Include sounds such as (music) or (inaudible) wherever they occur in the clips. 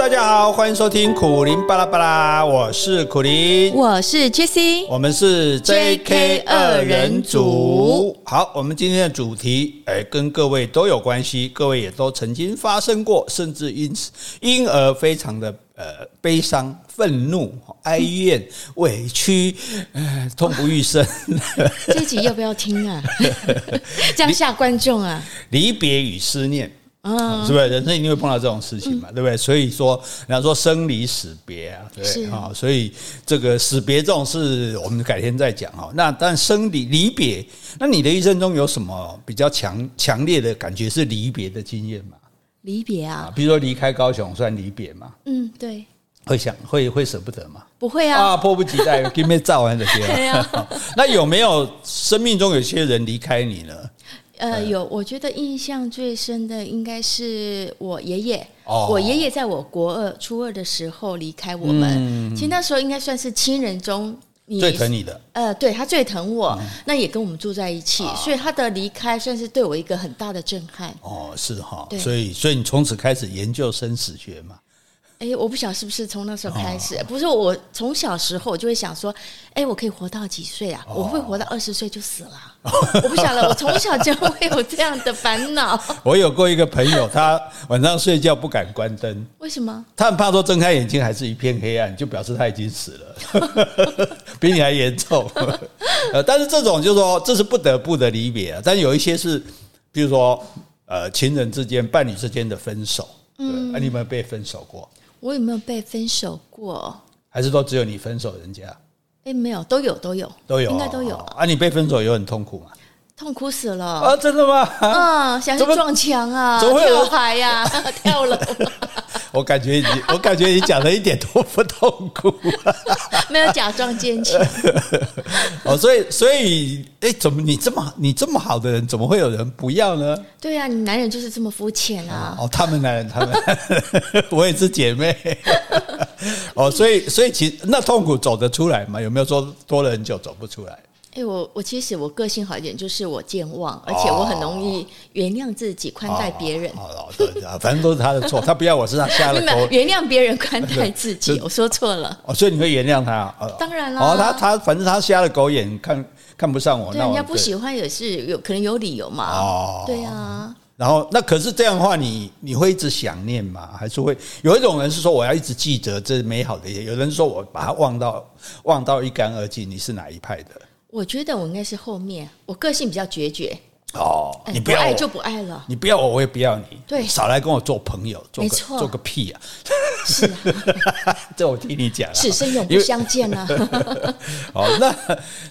大家好，欢迎收听苦苓巴拉巴拉，我是苦苓，我是 Jessie，我们是 JK 二人组。好，我们今天的主题，哎，跟各位都有关系，各位也都曾经发生过，甚至因此因而非常的呃悲伤、愤怒、哀怨、(laughs) 委屈，呃、痛不欲生。这一集要不要听啊？(laughs) 这样吓观众啊？(laughs) 离别与思念。嗯，是不是人生一定会碰到这种事情嘛？嗯、对不对？所以说，人家说生离死别啊，对啊？所以这个死别这种事，我们改天再讲哈。那但生离离别，那你的一生中有什么比较强强烈的感觉是离别的经验吗？离别啊，比如说离开高雄算离别吗？嗯，对。会想会会舍不得吗？不会啊，啊，迫不及待，给你造完这些。对啊。(laughs) 那有没有生命中有些人离开你呢？呃，有，我觉得印象最深的应该是我爷爷。哦，我爷爷在我国二初二的时候离开我们。其实那时候应该算是亲人中最疼你的。呃，对，他最疼我，那也跟我们住在一起，所以他的离开算是对我一个很大的震撼。哦，是哈，所以所以你从此开始研究生死学嘛。哎，我不晓得是不是从那时候开始，不是我从小时候我就会想说，哎，我可以活到几岁啊？我会活到二十岁就死了？我不晓得，我从小就会有这样的烦恼。(laughs) 我有过一个朋友，他晚上睡觉不敢关灯，为什么？他很怕说睁开眼睛还是一片黑暗，就表示他已经死了，(laughs) 比你还严重。呃，但是这种就是说，这是不得不的离别啊。但有一些是，比如说，呃，情人之间、伴侣之间的分手，嗯，你有没有被分手过？我有没有被分手过？还是说只有你分手人家？哎，没有，都有，都有，都有，应该都有。啊，你被分手有很痛苦吗？痛苦死了啊！真的吗？嗯，想去撞墙啊，跳海呀，(laughs) 跳楼。我感觉你，我感觉你讲的一点都不痛苦，(laughs) 没有假装坚强。(laughs) 哦，所以，所以，哎，怎么你这么你这么好的人，怎么会有人不要呢？对呀，你男人就是这么肤浅啊！哦，他们男人，他们，我也是姐妹。哦，所以，所以，其实那痛苦走得出来吗？有没有说多了很久走不出来？哎，我我其实我个性好一点，就是我健忘，而且我很容易原谅自己，宽待别人。哦，对，反正都是他的错，他不要我身上瞎了狗。原谅别人，宽待自己，我说错了。哦，所以你会原谅他？当然了。哦，他他反正他瞎了狗眼，看看不上我，那人家不喜欢也是有可能有理由嘛。哦，对啊。然后那可是这样的话，你你会一直想念吗？还是会有一种人是说我要一直记得这美好的？有人说我把它忘到忘到一干二净。你是哪一派的？我觉得我应该是后面，我个性比较决绝。哦，你不要不爱就不爱了，你不要我，我也不要你。对，少来跟我做朋友，做个做个屁啊！是啊，(laughs) 这我听你讲，此生永不相见啊。(laughs) 好，那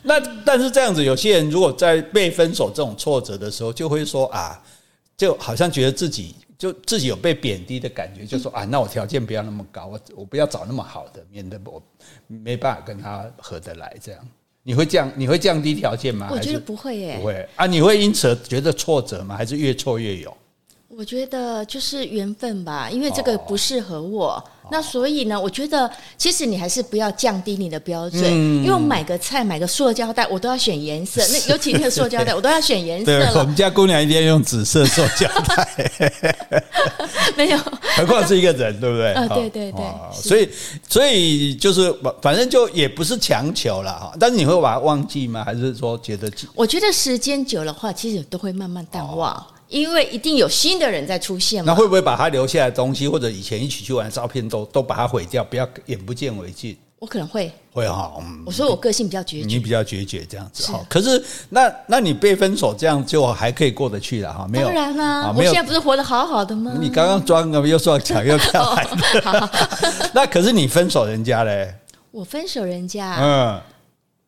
那但是这样子，有些人如果在被分手这种挫折的时候，就会说啊，就好像觉得自己就自己有被贬低的感觉，就说啊，那我条件不要那么高，我我不要找那么好的，免得我没办法跟他合得来这样。你会降你会降低条件吗？我觉得不会耶，不会啊！你会因此觉得挫折吗？还是越挫越勇？我觉得就是缘分吧，因为这个不适合我。那所以呢，我觉得其实你还是不要降低你的标准，因为我买个菜买个塑胶袋，我都要选颜色。(laughs) 那尤其那个塑胶袋，我都要选颜色。了，我们家姑娘一定要用紫色塑胶袋。(laughs) 没有，何况是一个人，对不对？啊，对对对。所以，所以就是反正就也不是强求了哈。但是你会把它忘记吗？还是说觉得？我觉得时间久了话，其实都会慢慢淡忘。因为一定有新的人在出现嘛，那会不会把他留下来的东西，或者以前一起去玩的照片都都把它毁掉，不要眼不见为净？我可能会会哈，嗯，我说我个性比较决绝，你比较决绝这样子哈。可是那那你被分手这样就还可以过得去了哈？没有，当然啦，我现在不是活得好好的吗？你刚刚装个又说抢又跳海的，(laughs) 那可是你分手人家嘞？我分手人家，嗯。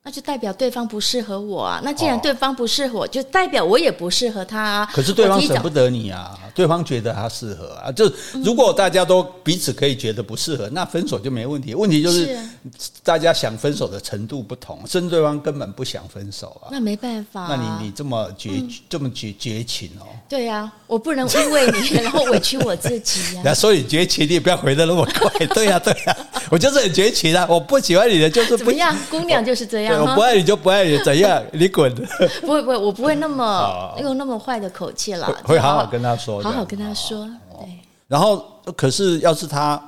那就代表对方不适合我啊！那既然对方不适合我，就代表我也不适合他啊。可是对方舍不得你啊，对方觉得他适合啊。就如果大家都彼此可以觉得不适合，那分手就没问题。问题就是大家想分手的程度不同，甚至对方根本不想分手啊。那没办法。那你你这么绝这么绝绝情哦？对呀，我不能因为你 (laughs) 然后委屈我自己呀。(laughs) 那所以绝情，你也不要回的那么快。(laughs) 对呀对呀，(laughs) 我就是很绝情啊！我不喜欢你的就是不。怎么样？姑娘就是这样。我不爱你就不爱你，怎样？你滚！(laughs) 不会不会，我不会那么用 (laughs) 那么坏的口气啦。会好好跟他说，好好跟他说。对。然后，可是要是他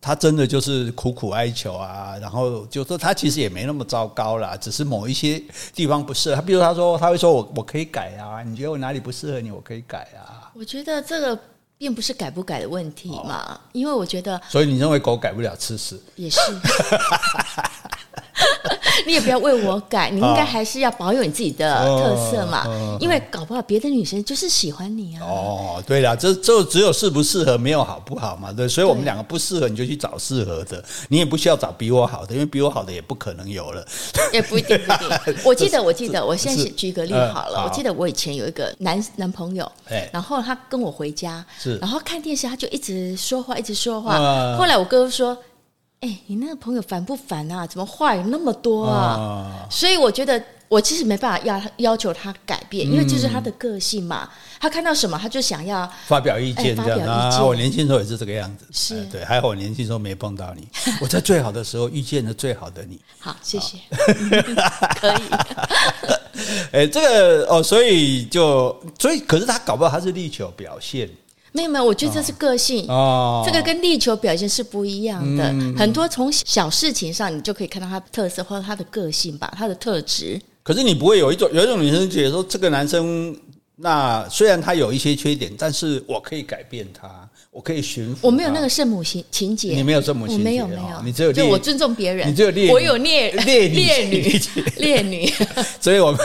他真的就是苦苦哀求啊，然后就说他其实也没那么糟糕啦，只是某一些地方不适合。他比如他说他会说我我可以改啊，你觉得我哪里不适合你，我可以改啊。我觉得这个并不是改不改的问题嘛，哦、因为我觉得，所以你认为狗改不了吃屎也是。(laughs) (laughs) 你也不要为我改，你应该还是要保有你自己的特色嘛。因为搞不好别的女生就是喜欢你啊。哦，对了，这这只有适不适合，没有好不好嘛。对，所以我们两个不适合，你就去找适合的。你也不需要找比我好的，因为比我好的也不可能有了。也不一定，不一定。我记得，我记得，我现在举个例好了。我记得我以前有一个男男朋友，然后他跟我回家，然后看电视，他就一直说话，一直说话。后来我哥哥说。哎、欸，你那个朋友烦不烦啊？怎么话有那么多啊？啊所以我觉得我其实没办法要要求他改变，嗯、因为就是他的个性嘛。他看到什么，他就想要发表意见这样。啊、我年轻时候也是这个样子，是、呃、对。还好我年轻时候没碰到你，(laughs) 我在最好的时候遇见了最好的你。好，谢谢。(laughs) 可以。(laughs) 哎、欸，这个哦，所以就所以，可是他搞不好他是力求表现。没有没有，我觉得这是个性，哦、这个跟力求表现是不一样的。嗯、很多从小事情上，你就可以看到他的特色或者他的个性吧，他的特质。可是你不会有一种有一种女生觉得说，这个男生那虽然他有一些缺点，但是我可以改变他。我可以驯服，我没有那个圣母情情节，你没有圣母情节，没有没有，你只有就我尊重别人，你只有烈，我有烈烈烈女烈 (laughs) 女，所以我们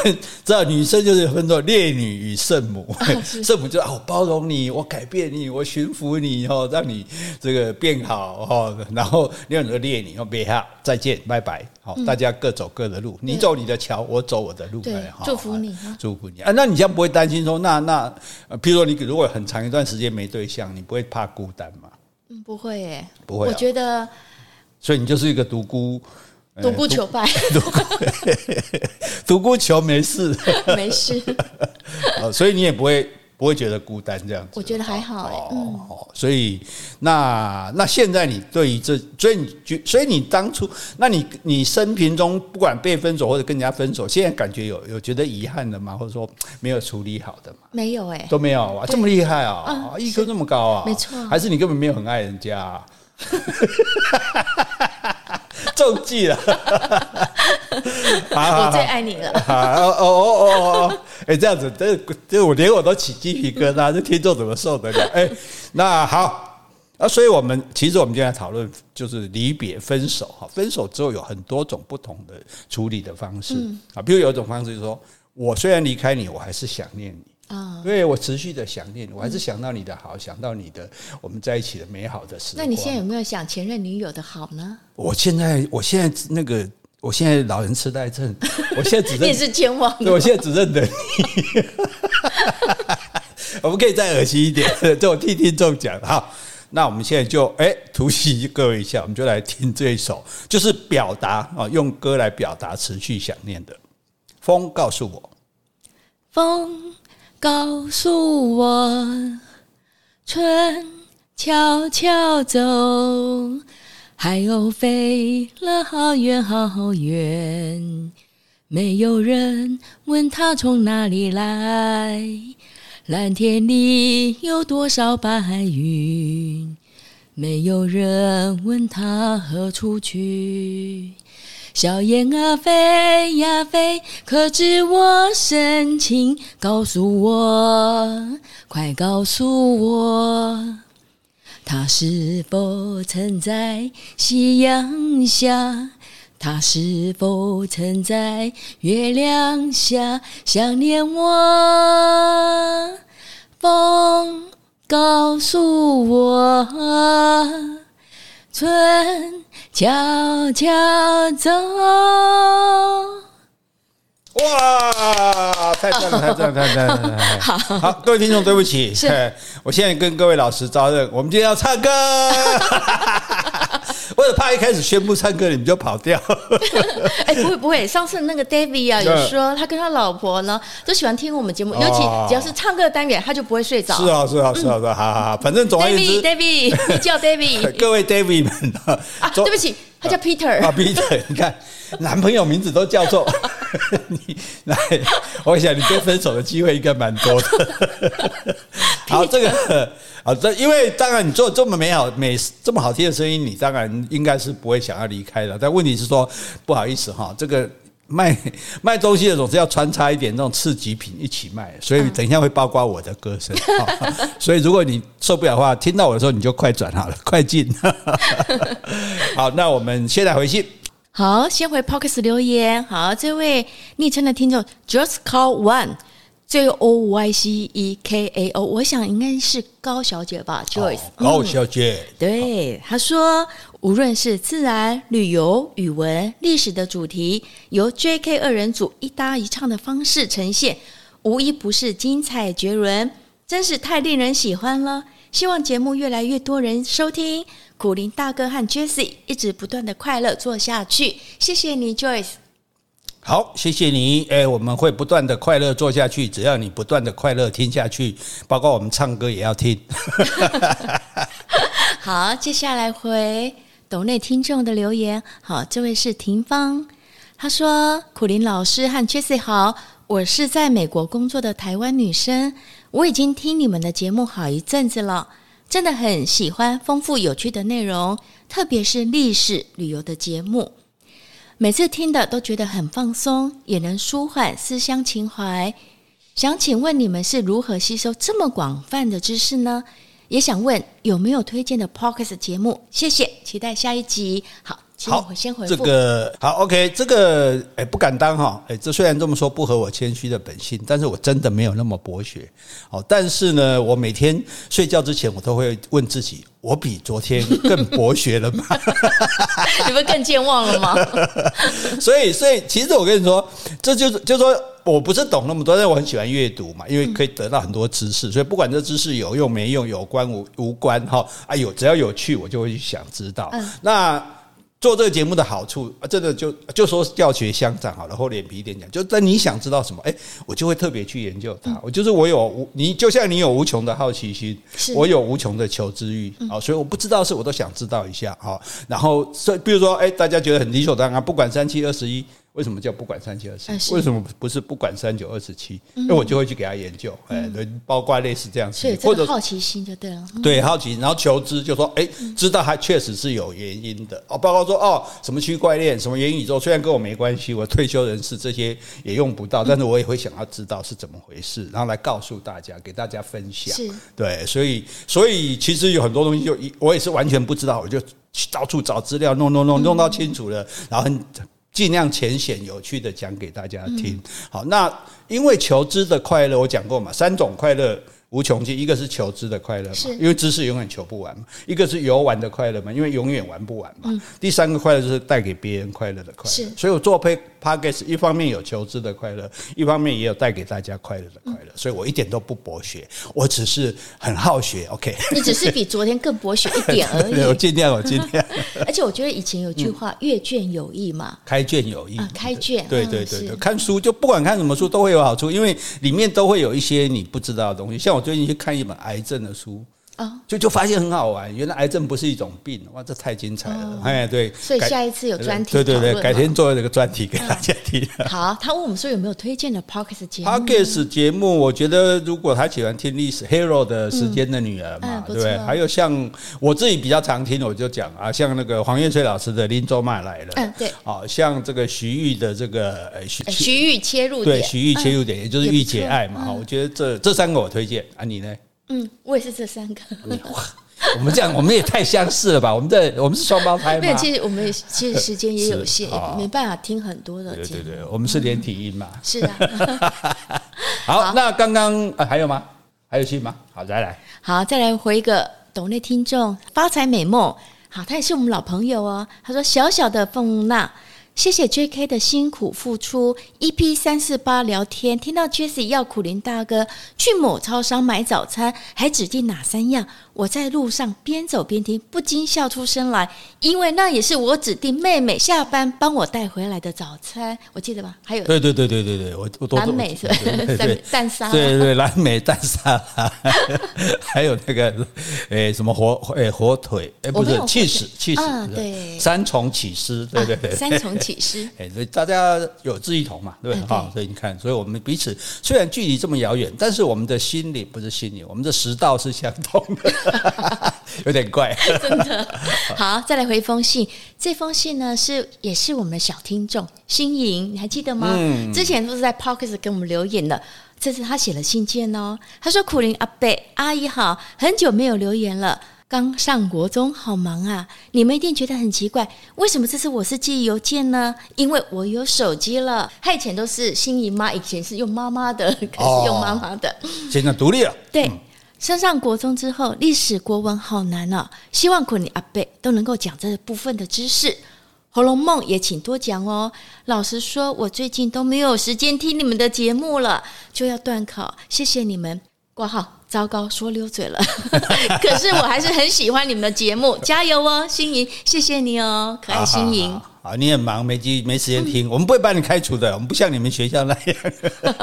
知道女生就是分作烈女与圣母，(laughs) 圣母就啊，我包容你，我改变你，我驯服你哦，让你这个变好哦，然后另外一个烈女哦，别哈，再见，拜拜，好，大家各走各的路，你走你的桥，我走我的路，对，祝福你，祝福你。啊，那你这样不会担心说，那那，譬如说你如果很长一段时间没对象，你不会怕？孤单吗？嗯，不会耶，不会。我觉得，所以你就是一个独孤，独孤求败，(laughs) 独孤求没事，没事。(laughs) 所以你也不会。不会觉得孤单这样子，我觉得还好哎。哦，所以那那现在你对于这，所以你觉，所以你当初，那你你生平中不管被分手或者跟人家分手，现在感觉有有觉得遗憾的吗？或者说没有处理好的吗？没有哎，都没有啊，这么厉害啊，EQ 这么高啊，没错，还是你根本没有很爱人家啊？(laughs) 中计了，我最爱你了。哦哦哦哦，哎，这样子，这这我连我都起鸡皮疙瘩，这听众怎么受得了？哎，那好，啊所以我们其实我们今天讨论就是离别、分手哈。分手之后有很多种不同的处理的方式啊，比如有一种方式就是说，我虽然离开你，我还是想念你。啊，对，我持续的想念，我还是想到你的好，想到你的我们在一起的美好的时光。那你现在有没有想前任女友的好呢？我现在，我现在那个，我现在老人痴呆症，我现在只认 (laughs) 你是健忘，我现在只认得你。(laughs) 我们可以再恶心一点，就我替听众讲。好，那我们现在就哎，突袭各位一下，我们就来听这一首，就是表达啊，用歌来表达持续想念的。风告诉我，风。告诉我，春悄悄走，海鸥飞了好远好远，没有人问他从哪里来，蓝天里有多少白云，没有人问他何处去。小燕啊飞呀飞，可知我深情？告诉我，快告诉我，他是否曾在夕阳下？他是否曾在月亮下想念我？风告诉我，春。悄悄走。哇！太赞了，太赞了，太赞了！好，好，各位听众，对不起，是 (laughs) 我现在跟各位老师招认，我们今天要唱歌。怕一开始宣布唱歌，你们就跑掉。(laughs) 哎，不会不会，上次那个 David 啊，有说他跟他老婆呢都喜欢听我们节目，尤其只要是唱歌的单元，他就不会睡着。是啊，是啊，是啊，是啊，好好好，反正总而言之，David，你叫 David，(laughs) 各位 David 们啊，对不起，他叫 Peter 啊，Peter，你看男朋友名字都叫做 (laughs) 你来，我想你跟分手的机会应该蛮多的。好，这个 (laughs) 好，这因为当然你做这么美好、美这么好听的声音，你当然应该是不会想要离开的。但问题是说，不好意思哈，这个卖卖东西的总是要穿插一点那种次级品一起卖，所以等一下会包括我的歌声。(laughs) 所以如果你受不了的话，听到我的时候你就快转好了，快进。好，那我们现在回信。好，先回 Podcast 留言。好，这位昵称的听众 Just Call One。J O Y C E K A O，我想应该是高小姐吧，Joyce。高小姐，嗯、对，她说，无论是自然、旅游、语文、历史的主题，由 J K 二人组一搭一唱的方式呈现，无一不是精彩绝伦，真是太令人喜欢了。希望节目越来越多人收听，苦林大哥和 Jessie 一直不断的快乐做下去。谢谢你，Joyce。好，谢谢你。哎，我们会不断的快乐做下去，只要你不断的快乐听下去，包括我们唱歌也要听。(laughs) (laughs) 好，接下来回斗内听众的留言。好，这位是廷芳，他说：“苦林老师和 Jessie 好，我是在美国工作的台湾女生，我已经听你们的节目好一阵子了，真的很喜欢丰富有趣的内容，特别是历史旅游的节目。”每次听的都觉得很放松，也能舒缓思乡情怀。想请问你们是如何吸收这么广泛的知识呢？也想问有没有推荐的 Podcast 节目？谢谢，期待下一集。好。好，我先回复这个好，OK，这个哎不敢当哈，哎，这虽然这么说不合我谦虚的本性，但是我真的没有那么博学。好，但是呢，我每天睡觉之前，我都会问自己：我比昨天更博学了吗？(laughs) 你们更健忘了吗？(laughs) 所以，所以其实我跟你说，这就是就是说我不是懂那么多，但是我很喜欢阅读嘛，因为可以得到很多知识。所以不管这知识有用没用，有关无无关哈，哎呦，只要有趣，我就会去想知道。那。做这个节目的好处啊，真的就就说教学相长好了，厚脸皮一点讲，就在你想知道什么，哎，我就会特别去研究它。我就是我有无你，就像你有无穷的好奇心，我有无穷的求知欲啊，所以我不知道的事我都想知道一下啊。然后，所以比如说，哎，大家觉得很理所当然，不管三七二十一。为什么叫不管三七二十一？为什么不是不管三九二十七？因为我就会去给他研究，哎，包括类似这样子，或者好奇心就对了。对，好奇，然后求知，就说，哎，知道它确实是有原因的哦。包括说，哦，什么区块链，什么元宇宙，虽然跟我没关系，我退休人士这些也用不到，但是我也会想要知道是怎么回事，然后来告诉大家，给大家分享。是，对，所以，所以其实有很多东西，就我也是完全不知道，我就到处找资料，弄弄弄，弄到清楚了，然后很。尽量浅显有趣的讲给大家听。好，那因为求知的快乐，我讲过嘛，三种快乐。无穷尽，一个是求知的快乐嘛，因为知识永远求不完嘛；一个是游玩的快乐嘛，因为永远玩不完嘛。第三个快乐就是带给别人快乐的快乐。所以我做 Podcast 一方面有求知的快乐，一方面也有带给大家快乐的快乐。所以我一点都不博学，我只是很好学。OK，你只是比昨天更博学一点而已。(laughs) 我尽量，我尽量。(laughs) 而且我觉得以前有句话“阅卷有益”嘛，开卷有益。开卷，对对对对，看书就不管看什么书都会有好处，因为里面都会有一些你不知道的东西。像我。最近去看一本癌症的书。啊，就就发现很好玩，原来癌症不是一种病，哇，这太精彩了！哎，对，所以下一次有专题，对对对，改天做这个专题给大家听。好，他问我们说有没有推荐的 Podcast 节目？Podcast 节目，我觉得如果他喜欢听历史，Hero 的时间的女儿嘛，对不对？还有像我自己比较常听，我就讲啊，像那个黄岳翠老师的《林州麦来了》，嗯，对，啊，像这个徐玉的这个徐徐玉切入点，对，徐玉切入点，也就是玉姐爱嘛，我觉得这这三个我推荐啊，你呢？嗯，我也是这三个。我们这样，我们也太相似了吧？我们这我们是双胞胎吗？没有，其实我们其实时间也有 (laughs) 限，也没办法听很多的。对对对，我们是连体音嘛。是啊。(laughs) 好，那刚刚还有吗？还有戏吗？好，再来。好，再来回一个懂内听众发财美梦。好，他也是我们老朋友哦。他说：“小小的凤娜。”谢谢 J.K. 的辛苦付出。EP 三四八聊天，听到 Jessie 要苦林大哥去某超商买早餐，还指定哪三样？我在路上边走边听，不禁笑出声来，因为那也是我指定妹妹下班帮我带回来的早餐，我记得吧？还有，对对对对对对，我我蓝莓是吧？蛋蛋沙，对对蓝莓蛋沙，还有那个诶什么火诶火腿诶不是起司起司，对三重起司，对对对，三重。启师。(laughs) 哎，所以大家有志一同嘛，对不对？哈，所以你看，所以我们彼此虽然距离这么遥远，但是我们的心里不是心里，我们的食道是相通的，(laughs) 有点怪。真的。(laughs) 好，再来回一封信，这封信呢是也是我们的小听众心莹，你还记得吗？嗯。之前都是在 p o c k e t 给我们留言的。这次他写了信件哦，他说：“苦苓阿贝阿姨好，很久没有留言了，刚上国中，好忙啊！你们一定觉得很奇怪，为什么这次我是寄邮件呢？因为我有手机了，他以前都是新姨妈，以前是用妈妈的，(laughs) 可是用妈妈的，哦、现在独立了。对，升上国中之后，历史国文好难啊，希望苦你阿伯都能够讲这部分的知识。”《红楼梦》也请多讲哦。老实说，我最近都没有时间听你们的节目了，就要断考。谢谢你们。挂号，糟糕，说溜嘴了。(laughs) 可是我还是很喜欢你们的节目，加油哦，心怡，谢谢你哦，可爱心怡。啊，好，你很忙，没机没时间听，我们不会把你开除的，我们不像你们学校那样。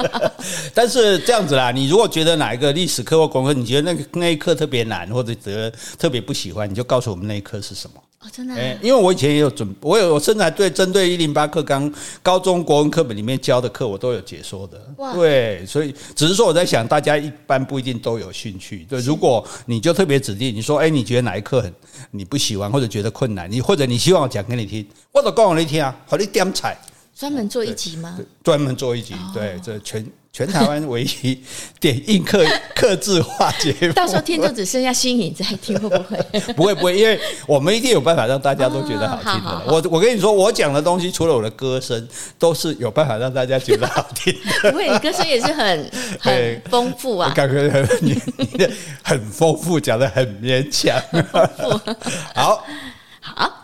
(laughs) 但是这样子啦，你如果觉得哪一个历史课或功课，你觉得那个那一课特别难，或者觉得特别不喜欢，你就告诉我们那一课是什么。哦，真的、啊欸，因为我以前也有准，我有我甚至还对针对一零八课纲高中国文课本里面教的课，我都有解说的。哇，对，所以只是说我在想，大家一般不一定都有兴趣。对，如果你就特别指定，你说，哎、欸，你觉得哪一课很你不喜欢，或者觉得困难，你或者你希望我讲给你听，或者讲给你听啊，好，你点彩。专门做一集吗？专门做一集，对，这全。全台湾唯一点映客客制化节目，到时候听就只剩下心莹在听，会不会？(laughs) 不会不会，因为我们一定有办法让大家都觉得好听的。哦、好好好，我我跟你说，我讲的东西除了我的歌声，都是有办法让大家觉得好听的。不会，你歌声也是很 (laughs) 很丰富啊，感觉很你很丰富，讲的很勉强。(laughs) 好，好。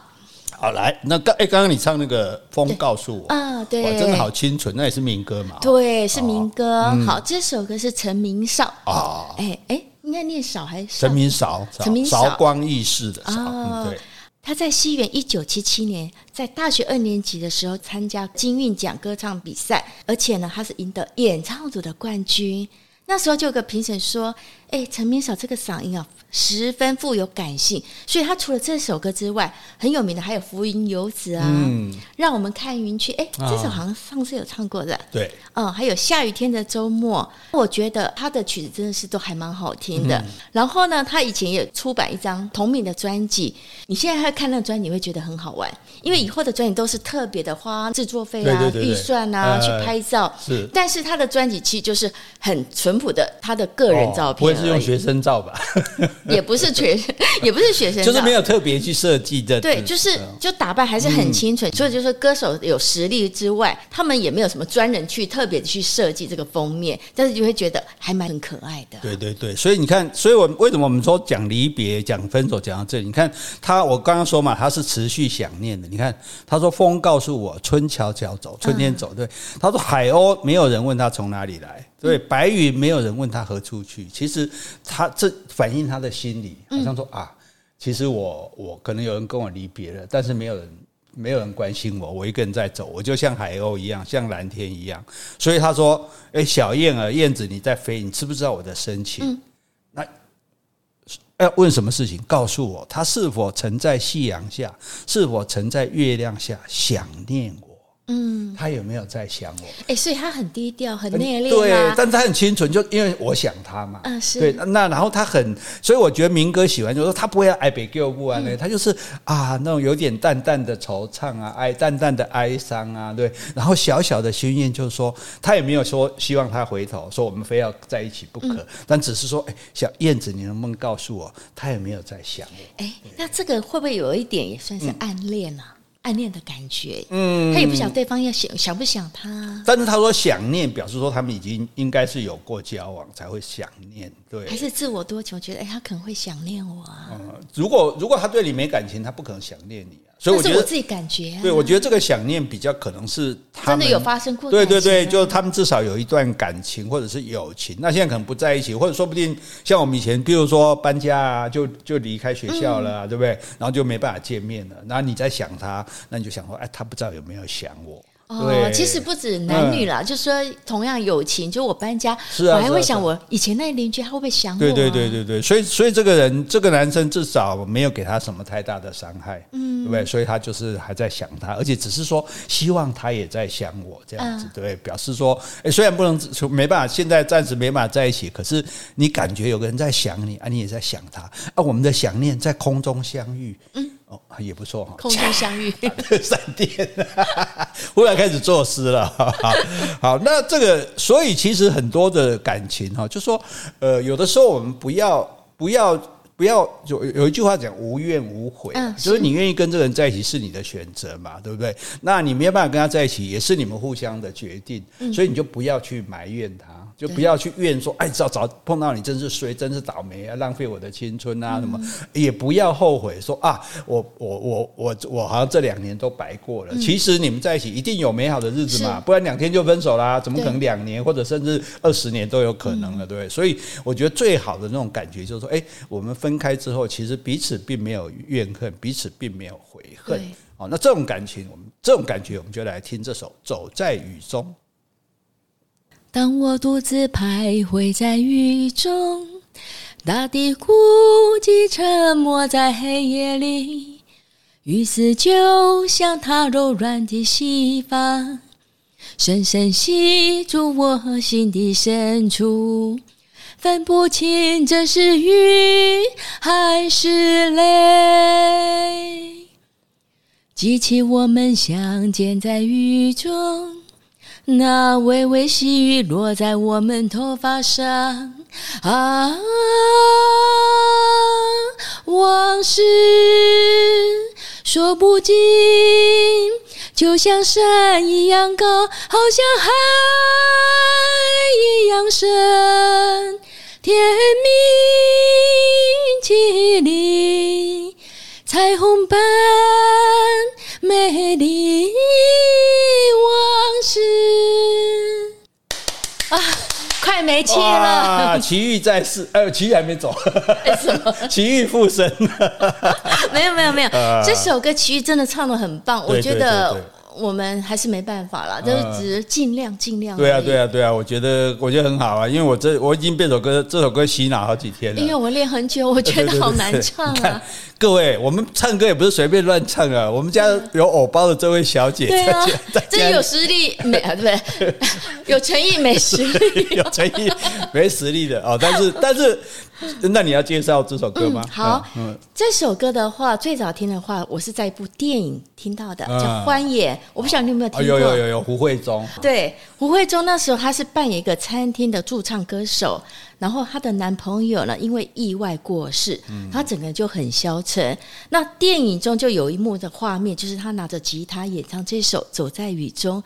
好来，那刚哎，刚刚你唱那个风告诉我啊，对，真的好清纯，那也是民歌嘛？对，是民歌。好，这首歌是陈明绍啊，哎、哦、哎，应该念少还是陈明绍？陈明绍，韶光易逝的少、哦嗯。对，他在西元一九七七年，在大学二年级的时候参加金韵奖歌唱比赛，而且呢，他是赢得演唱组的冠军。那时候就有个评审说：“哎，陈明绍这个嗓音啊。”十分富有感性，所以他除了这首歌之外，很有名的还有《浮云游子》啊，嗯，让我们看云去。哎，这首好像上次有唱过的，对，嗯，还有下雨天的周末，我觉得他的曲子真的是都还蛮好听的。嗯、然后呢，他以前也出版一张同名的专辑，你现在还看那个专辑，你会觉得很好玩，因为以后的专辑都是特别的花制作费啊、预算啊、呃、去拍照，是，但是他的专辑其实就是很淳朴的他的个人照片，是用学生照吧？(laughs) 也不是学，(laughs) 也不是学生，就是没有特别去设计的。对，就是就打扮还是很清纯。所以就是歌手有实力之外，他们也没有什么专人去特别去设计这个封面，但是就会觉得还蛮很可爱的。对对对，所以你看，所以我为什么我们说讲离别、讲分手讲到这里？你看他，我刚刚说嘛，他是持续想念的。你看他说风告诉我，春悄悄走，春天走。对，他说海鸥没有人问他从哪里来。对，白云没有人问他何处去。其实他这反映他的心理，好像说啊，其实我我可能有人跟我离别了，但是没有人没有人关心我，我一个人在走，我就像海鸥一样，像蓝天一样。所以他说：“哎，小燕儿，燕子你在飞，你知不知道我的深情？那要问什么事情？告诉我，他是否曾在夕阳下，是否曾在月亮下想念我？”嗯，他有没有在想我？哎、欸，所以他很低调，很内敛、啊。对，但是他很清纯，就因为我想他嘛。嗯，是。对，那然后他很，所以我觉得民歌喜欢，就是说他不会爱别旧不安呢，他就是啊，那种有点淡淡的惆怅啊，哀淡淡的哀伤啊，对。然后小小的心愿就是说，他也没有说希望他回头，说我们非要在一起不可，嗯、但只是说，哎，小燕子，你能不能告诉我，他有没有在想我？哎，那这个会不会有一点也算是暗恋啊？嗯暗恋的感觉，嗯，他也不晓得对方要想想不想他，但是他说想念，表示说他们已经应该是有过交往才会想念，对，还是自我多求，觉得哎，他可能会想念我啊。嗯，如果如果他对你没感情，他不可能想念你。所以我觉得是我自己感觉、啊，对，我觉得这个想念比较可能是他们真的有发生过，对对对，就是他们至少有一段感情或者是友情，那现在可能不在一起，或者说不定像我们以前，比如说搬家啊，就就离开学校了、啊嗯，对不对？然后就没办法见面了，然后你在想他，那你就想说，哎，他不知道有没有想我。哦，其实不止男女啦，嗯、就说同样友情，就我搬家，是啊，我还会想我以前那邻居他会不会想我、啊？对对对对对，所以所以这个人这个男生至少没有给他什么太大的伤害，嗯，对不对？所以他就是还在想他，而且只是说希望他也在想我这样子，嗯、对，表示说，哎，虽然不能没办法，现在暂时没办法在一起，可是你感觉有个人在想你啊，你也在想他啊，我们的想念在空中相遇，嗯。哦，也不错哈，空中相遇，(laughs) 闪电，忽然开始作诗了。好，(laughs) 好，那这个，所以其实很多的感情哈，就说，呃，有的时候我们不要，不要，不要，有有一句话讲无怨无悔，嗯，就是你愿意跟这个人在一起是你的选择嘛，对不对？那你没有办法跟他在一起，也是你们互相的决定，所以你就不要去埋怨他。就不要去怨说，哎，早早碰到你真是衰，真是倒霉啊，浪费我的青春啊，什么也不要后悔说啊，我我我我我好像这两年都白过了。其实你们在一起一定有美好的日子嘛，不然两天就分手啦，怎么可能两年或者甚至二十年都有可能了，对不对？所以我觉得最好的那种感觉就是说，哎，我们分开之后，其实彼此并没有怨恨，彼此并没有悔恨。哦，那这种感情，我们这种感觉，我们就来听这首《走在雨中》。当我独自徘徊在雨中，大地孤寂沉默在黑夜里，雨丝就像它柔软的细发，深深吸住我心底深处，分不清这是雨还是泪，记起我们相见在雨中。那微微细雨落在我们头发上，啊，往事说不尽，就像山一样高，好像海一样深，甜蜜凄丽，彩虹般美丽。是啊，快没气了！奇遇在世，哎呦，奇遇还没走，为什么？奇遇复生没有没有没有，这首歌奇遇真的唱的很棒，我觉得。我们还是没办法了，就是只尽量尽量。对啊，对啊，对啊，我觉得我觉得很好啊，因为我这我已经被这首歌这首歌洗脑好几天了。因为我练很久，我觉得好难唱啊。各位，我们唱歌也不是随便乱唱啊。我们家有偶包的这位小姐，对啊，这有实力没啊？对 (laughs) 不对？有诚意没实力，(laughs) 有诚意没实力的哦。但是 (laughs) 但是。那你要介绍这首歌吗？嗯、好，嗯、这首歌的话，最早听的话，我是在一部电影听到的，叫《欢颜》。嗯、我不晓得你有没有听过？有有有有，胡慧中。对，胡慧中那时候他是扮演一个餐厅的驻唱歌手，然后她的男朋友呢，因为意外过世，她整个人就很消沉。嗯、那电影中就有一幕的画面，就是她拿着吉他演唱这首《走在雨中》。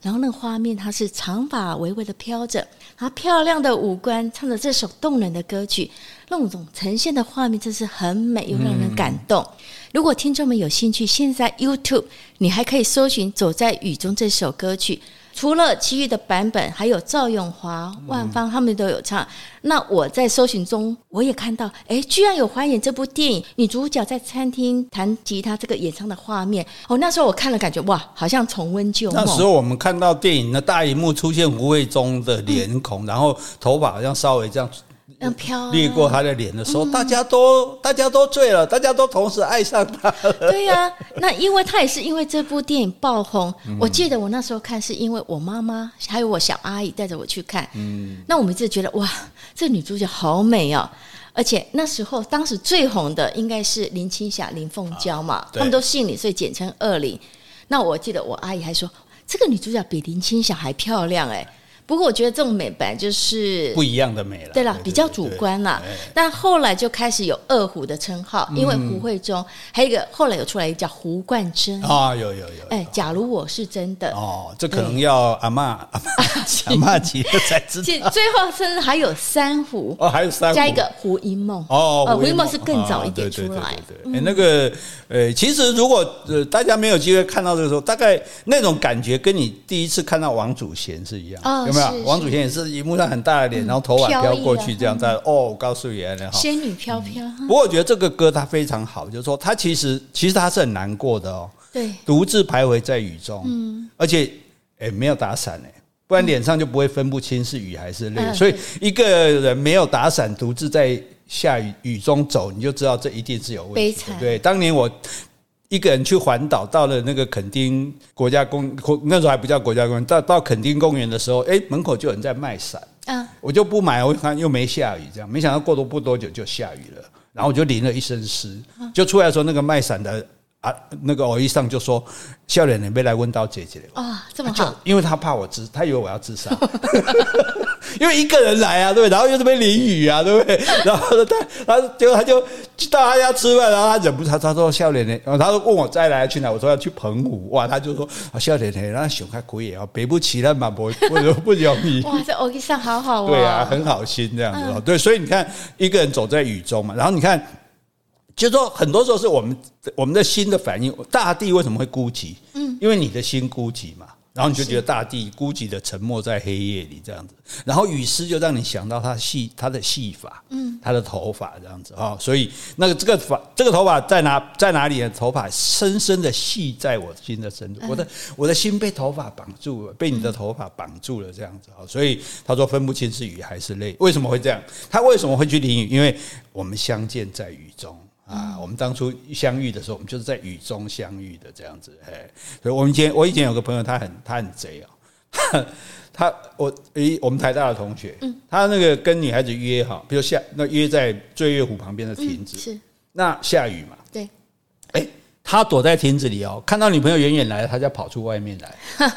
然后那个画面，她是长发微微的飘着，她漂亮的五官唱着这首动人的歌曲，那种呈现的画面真是很美又让人感动。嗯、如果听众们有兴趣，现在 YouTube 你还可以搜寻《走在雨中》这首歌曲。除了其余的版本，还有赵咏华、万芳他们都有唱。嗯、那我在搜寻中，我也看到，哎，居然有还原这部电影女主角在餐厅弹吉他这个演唱的画面。哦，那时候我看了，感觉哇，好像重温旧梦。那时候我们看到电影的大荧幕出现胡慧中的脸孔，嗯、然后头发好像稍微这样。飘掠过他的脸的时候，大家都大家都醉了，大家都同时爱上他了。对呀、啊，那因为他也是因为这部电影爆红。我记得我那时候看，是因为我妈妈还有我小阿姨带着我去看。嗯，那我们就觉得哇，这女主角好美哦！而且那时候当时最红的应该是林青霞、林凤娇嘛，他们都姓林，所以简称二林。那我记得我阿姨还说，这个女主角比林青霞还漂亮哎。不过我觉得这种美白就是不一样的美了，对了，比较主观了。但后来就开始有二胡的称号，因为胡慧中，还有一个后来有出来一个叫胡冠珍啊，有有有。哎，假如我是真的。哦，这可能要阿嬷 (laughs) 阿嬷阿嬷级的才知道。最后甚至还有三胡哦，还有三胡。加一个胡一梦。哦，胡一梦。是更早一点出来。对，那个呃，其实如果呃大家没有机会看到这个时候，大概那种感觉跟你第一次看到王祖贤是一样，有没有？王祖贤也是荧幕上很大的脸，然后头发飘过去这样在哦，我告诉你哈，仙女飘飘。不过我觉得这个歌它非常好，就是说它其实其实它是很难过的哦，对，独自徘徊在雨中，嗯，而且哎，没有打伞哎，不然脸上就不会分不清是雨还是泪。所以一个人没有打伞，独自在下雨雨中走，你就知道这一定是有问题。对，当年我一个人去环岛，到了那个垦丁国家公，那时候还不叫国家公园，到到垦丁公园的时候，哎，门口就有人在卖伞。嗯，我就不买，我看又没下雨，这样没想到过多不多久就下雨了，然后我就淋了一身湿，就出来的时候那个卖伞的。啊，那个偶一上就说，笑脸你没来问到姐姐啊，这么好，因为他怕我自，他以为我要自杀，(laughs) (laughs) 因为一个人来啊，对不对？然后又这边淋雨啊，对不对？然后他，他结果他就到他家吃饭，然后他忍不住，他他说笑脸呢，然后他说问我再来去哪，我说要去澎湖，哇，他就说啊，笑脸呢，然后熊开可以啊，背不起那嘛，不不不容易。哇，这偶一上好好哦，对啊，很好心这样子哦，对，所以你看一个人走在雨中嘛，然后你看。就说，很多时候是我们我们的心的反应。大地为什么会孤寂？嗯，因为你的心孤寂嘛。然后你就觉得大地孤寂的沉默在黑夜里这样子。然后雨丝就让你想到他细他的戏法，嗯，他的头发这样子哈。所以那个这个发这个头发在哪在哪里的头发深深的系在我心的深处。我的我的心被头发绑住了，被你的头发绑住了这样子哈。所以他说分不清是雨还是泪。为什么会这样？他为什么会去淋雨？因为我们相见在雨中。啊，我们当初相遇的时候，我们就是在雨中相遇的这样子，哎，所以我们以前我以前有个朋友，他很他很贼哦，(laughs) 他我诶，我们台大的同学，他那个跟女孩子约哈，比如下那约在醉月湖旁边的亭子，是。那下雨嘛，对，哎。他躲在亭子里哦，看到女朋友远远来，他就跑出外面来，(laughs)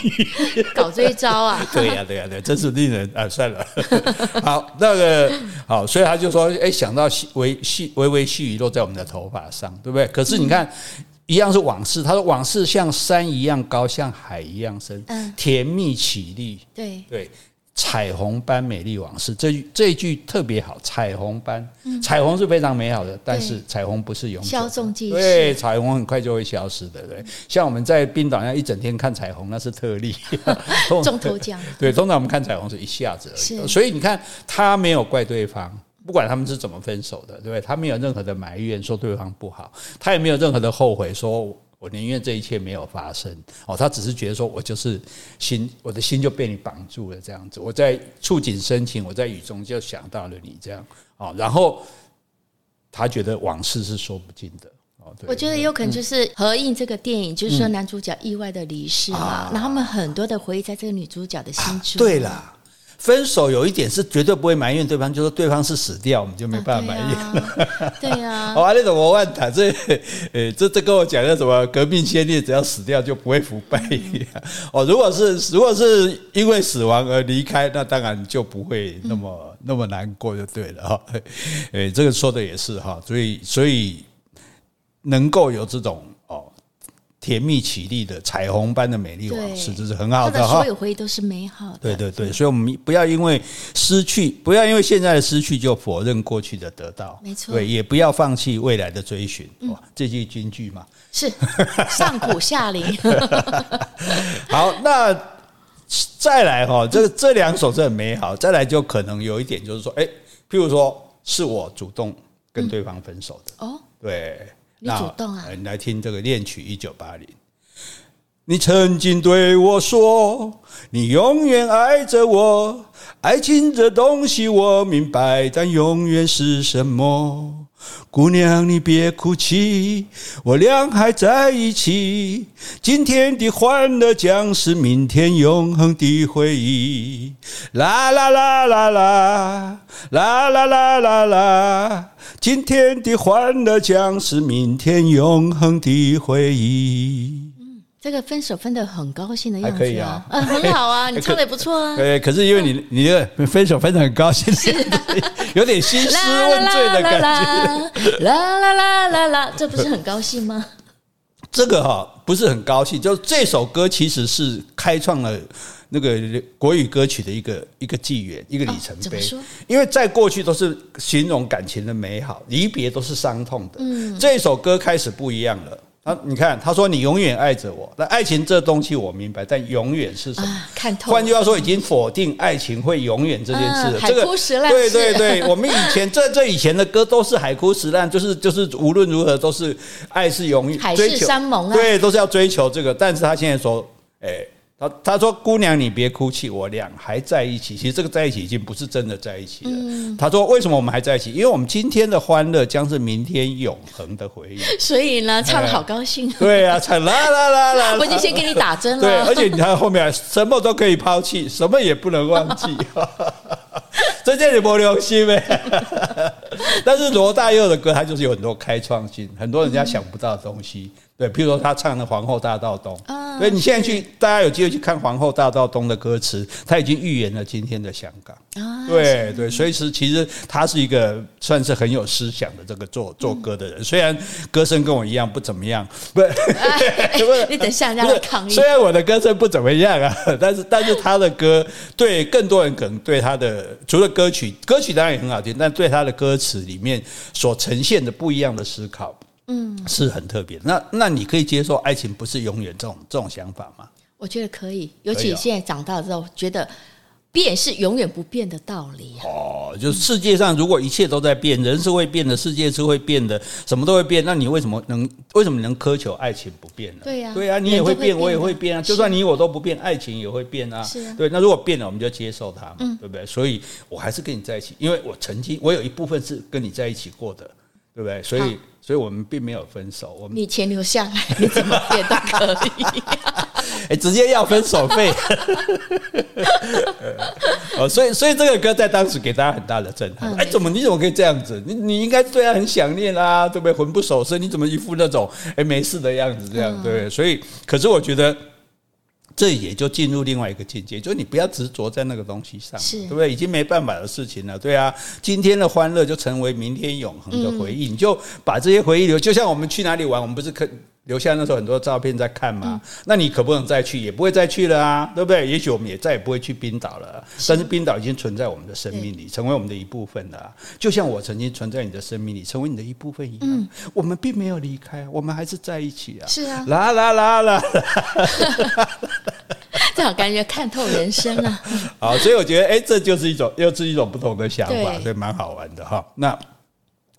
(laughs) 搞这一招啊！(laughs) 对呀、啊，对呀、啊，对，真是令人啊！算了，好，那个好，所以他就说，哎，想到细微细微微细雨落在我们的头发上，对不对？可是你看，嗯、一样是往事。他说，往事像山一样高，像海一样深，嗯，甜蜜�绮丽，对对。彩虹般美丽往事，这这一句特别好。彩虹般，彩虹是非常美好的，但是彩虹不是永久的。稍纵即逝。对，彩虹很快就会消失的。对，像我们在冰岛那一整天看彩虹，那是特例。(laughs) 中头奖。(laughs) 对，通常我们看彩虹是一下子而已。所以你看，他没有怪对方，不管他们是怎么分手的，对不对？他没有任何的埋怨，说对方不好，他也没有任何的后悔，说。我宁愿这一切没有发生哦，他只是觉得说，我就是心，我的心就被你绑住了这样子。我在触景生情，我在雨中就想到了你这样哦，然后他觉得往事是说不尽的哦。我觉得有可能就是合映这个电影，就是说男主角意外的离世嘛，然后他们很多的回忆在这个女主角的心中。对啦。分手有一点是绝对不会埋怨对方，就说对方是死掉，我们就没办法埋怨。(laughs) 对呀，(laughs) 哦，那种我问他，这，呃，这这跟我讲的什么革命先烈，只要死掉就不会腐败一样。(laughs) 哦，如果是如果是因为死亡而离开，那当然就不会那么那么难过，就对了哈。诶，这个说的也是哈，所以所以能够有这种。甜蜜旖丽的彩虹般的美丽往事，这是很好的哈。所有回忆都是美好的。对对对，所以我们不要因为失去，不要因为现在的失去就否认过去的得到。没错。对，也不要放弃未来的追寻。哇，这句金句嘛。是上苦下灵。(laughs) 好，那再来哈，这这两首是很美好。再来就可能有一点就是说，哎，譬如说是我主动跟对方分手的。哦。对。你主动啊！来听这个恋曲一九八零。你曾经对我说，你永远爱着我。爱情这东西我明白，但永远是什么？姑娘，你别哭泣，我俩还在一起。今天的欢乐将是明天永恒的回忆。啦啦啦啦啦，啦啦啦啦啦。今天的欢乐将是明天永恒的回忆。这个分手分得很高兴的样子，还可以啊，嗯，很好啊，(laughs) 你唱的也不错啊。对，可是因为你你这个分手分得很高兴，是 (laughs) 有点兴师问罪的感觉。啦啦啦啦啦，这不是很高兴吗？这个哈不是很高兴，就这首歌其实是开创了那个国语歌曲的一个一个纪元，一个里程碑。因为在过去都是形容感情的美好，离别都是伤痛的。嗯，这首歌开始不一样了。啊，你看，他说你永远爱着我，那爱情这东西我明白，但永远是什么？啊、看透。换句话说，已经否定爱情会永远这件事了。啊、这个对对对，我们以前这这以前的歌都是海枯石烂，就是就是无论如何都是爱是永远海誓山盟啊，对，都是要追求这个。但是他现在说，哎，他他说：“姑娘，你别哭泣，我俩还在一起。其实这个在一起已经不是真的在一起了。嗯”他说：“为什么我们还在一起？因为我们今天的欢乐将是明天永恒的回忆。”所以呢，唱的好高兴。对啊，唱啦啦啦啦！(laughs) 我已经先给你打针了。对，而且你看后面什么都可以抛弃，什么也不能忘记。(laughs) 这叫你没良心呗！(laughs) 但是罗大佑的歌，他就是有很多开创性，很多人家想不到的东西。对，譬如说他唱的《皇后大道东》，所以你现在去，大家有机会去看《皇后大道东》的歌词，他已经预言了今天的香港。对对，所以是其实他是一个算是很有思想的这个做做歌的人，虽然歌声跟我一样不怎么样，不，你等下让他抗议。虽然我的歌声不怎么样啊，但是但是他的歌对更多人可能对他的除了歌曲，歌曲当然也很好听，但对他的歌词里面所呈现的不一样的思考。嗯，是很特别。那那你可以接受爱情不是永远这种这种想法吗？我觉得可以，尤其现在长大之后，觉得变是永远不变的道理。哦，就是世界上如果一切都在变，人是会变的，世界是会变的，什么都会变。那你为什么能为什么能苛求爱情不变呢？对呀，对呀，你也会变，我也会变啊。就算你我都不变，爱情也会变啊。是啊，对。那如果变了，我们就接受它嘛，对不对？所以我还是跟你在一起，因为我曾经我有一部分是跟你在一起过的，对不对？所以。所以我们并没有分手，我们你钱留下来，(laughs) 你怎么变都可以。(laughs) 哎，直接要分手费。(laughs) 哦，所以所以这个歌在当时给大家很大的震撼。哎，怎么你怎么可以这样子？你你应该对他很想念啊，对不对？魂不守舍，你怎么一副那种哎没事的样子这样？对，所以可是我觉得。这也就进入另外一个境界，就是你不要执着在那个东西上，对不对？已经没办法的事情了，对啊。今天的欢乐就成为明天永恒的回忆，嗯、你就把这些回忆留。就像我们去哪里玩，我们不是可留下那时候很多照片在看嘛？嗯、那你可不能再去，也不会再去了啊，对不对？也许我们也再也不会去冰岛了，是但是冰岛已经存在我们的生命里，成为我们的一部分了。就像我曾经存在你的生命里，成为你的一部分一样。嗯、我们并没有离开，我们还是在一起啊。是啊，啦啦啦啦。(laughs) 这好感觉看透人生啊！(laughs) 好，所以我觉得，哎，这就是一种，又是一种不同的想法，所以蛮好玩的哈。那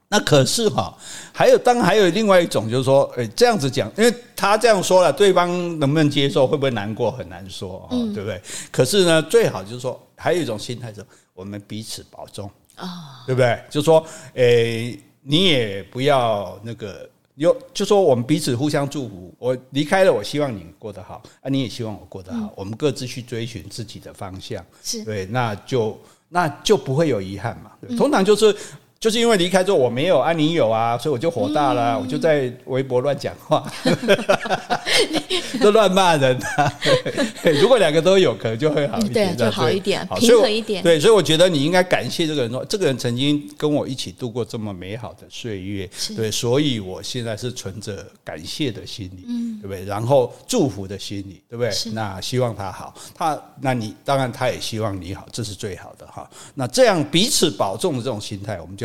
那可是哈，还有当然还有另外一种，就是说，哎，这样子讲，因为他这样说了，对方能不能接受，会不会难过，很难说，嗯，对不对？可是呢，最好就是说，还有一种心态是，我们彼此保重啊，对不对？就是说，哎，你也不要那个。有，就说我们彼此互相祝福。我离开了，我希望你过得好啊，你也希望我过得好。嗯、我们各自去追寻自己的方向，是对，那就那就不会有遗憾嘛。对，通常就是。就是因为离开之后我没有啊，你有啊，所以我就火大了，啊，嗯、我就在微博乱讲话，(laughs) 都乱骂人，啊。(laughs) 如果两个都有，可能就会好一点，对，就好一点，平衡一点。对，所以我觉得你应该感谢这个人，说这个人曾经跟我一起度过这么美好的岁月，对，所以我现在是存着感谢的心理，嗯，对不对？然后祝福的心理，对不对？那希望他好，他那你当然他也希望你好，这是最好的哈。那这样彼此保重的这种心态，我们就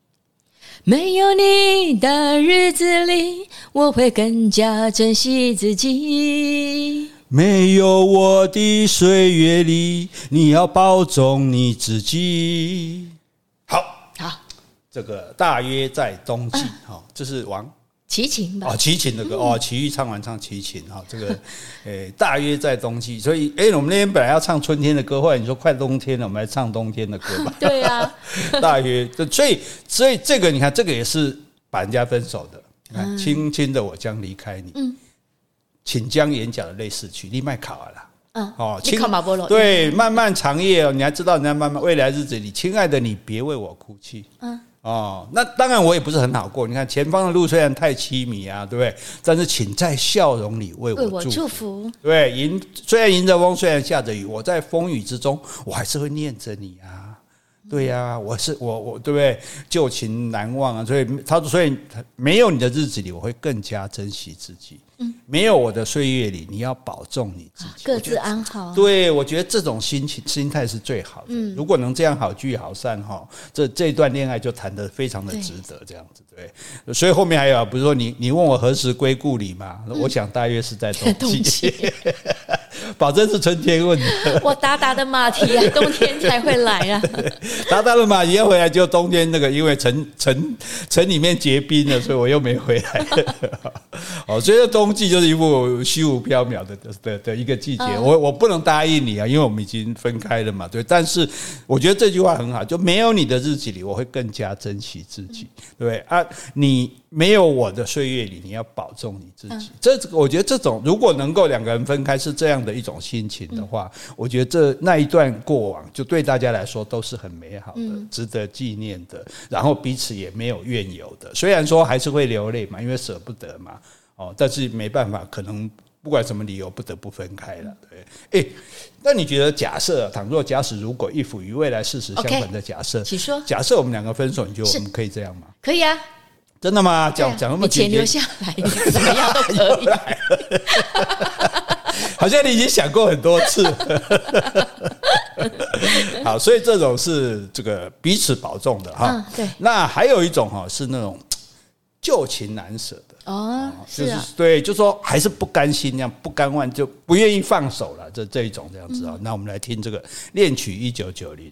没有你的日子里，我会更加珍惜自己。没有我的岁月里，你要保重你自己。好，好，这个大约在冬季，好，这是王。齐秦吧，哦，齐秦的歌哦，齐豫唱完唱齐秦哈，这个 (laughs) 诶、欸，大约在冬季，所以诶、欸，我们那天本来要唱春天的歌，后来你说快冬天了，我们来唱冬天的歌吧。(laughs) 对啊，(laughs) 大约，所以所以这个你看，这个也是把人家分手的，你看，轻轻的我将离开你，嗯，请将眼角的泪拭去，你麦考啊啦，嗯，哦，你考马波罗，对，漫漫长夜哦，你还知道人家漫漫未来日子里，亲爱的你别为我哭泣，嗯。哦，那当然我也不是很好过。你看前方的路虽然太凄迷啊，对不对？但是请在笑容里为我祝福。对，迎虽然迎着风，虽然下着雨，我在风雨之中，我还是会念着你啊。对呀、啊，我是我我对不对？旧情难忘啊，所以他说，所以没有你的日子里，我会更加珍惜自己。嗯，没有我的岁月里，你要保重你自己，各自安好。对，我觉得这种心情心态是最好的。嗯，如果能这样好聚好散哈，这这段恋爱就谈得非常的值得。这样子对，所以后面还有，比如说你你问我何时归故里嘛？嗯、我想大约是在冬季。(laughs) 保证是春天问的。(laughs) 我达达的马蹄啊，冬天才会来啊。(laughs) 达达的马蹄要回来就冬天那个，因为城城城里面结冰了，所以我又没回来。(laughs) 哦，所以冬季就是一部虚无缥缈的的的一个季节。我我不能答应你啊，因为我们已经分开了嘛。对，但是我觉得这句话很好，就没有你的日子里，我会更加珍惜自己。对啊，你。没有我的岁月里，你要保重你自己。这我觉得这种如果能够两个人分开是这样的一种心情的话，我觉得这那一段过往就对大家来说都是很美好的、值得纪念的。然后彼此也没有怨尤的，虽然说还是会流泪嘛，因为舍不得嘛。哦，但是没办法，可能不管什么理由，不得不分开了。对，诶，那你觉得假设倘若假使如果一夫与未来事实相反的假设，请说。假设我们两个分手，你觉得我们可以这样吗？可以啊。真的吗？讲讲那么钱留下来，怎么样都可以。(laughs) (laughs) 好像你已经想过很多次。(laughs) 好，所以这种是这个彼此保重的哈。嗯，对。那还有一种哈是那种旧情难舍的哦，是啊，对，就说还是不甘心，那样不甘愿就不愿意放手了，这这一种这样子啊。那我们来听这个恋曲一九九零。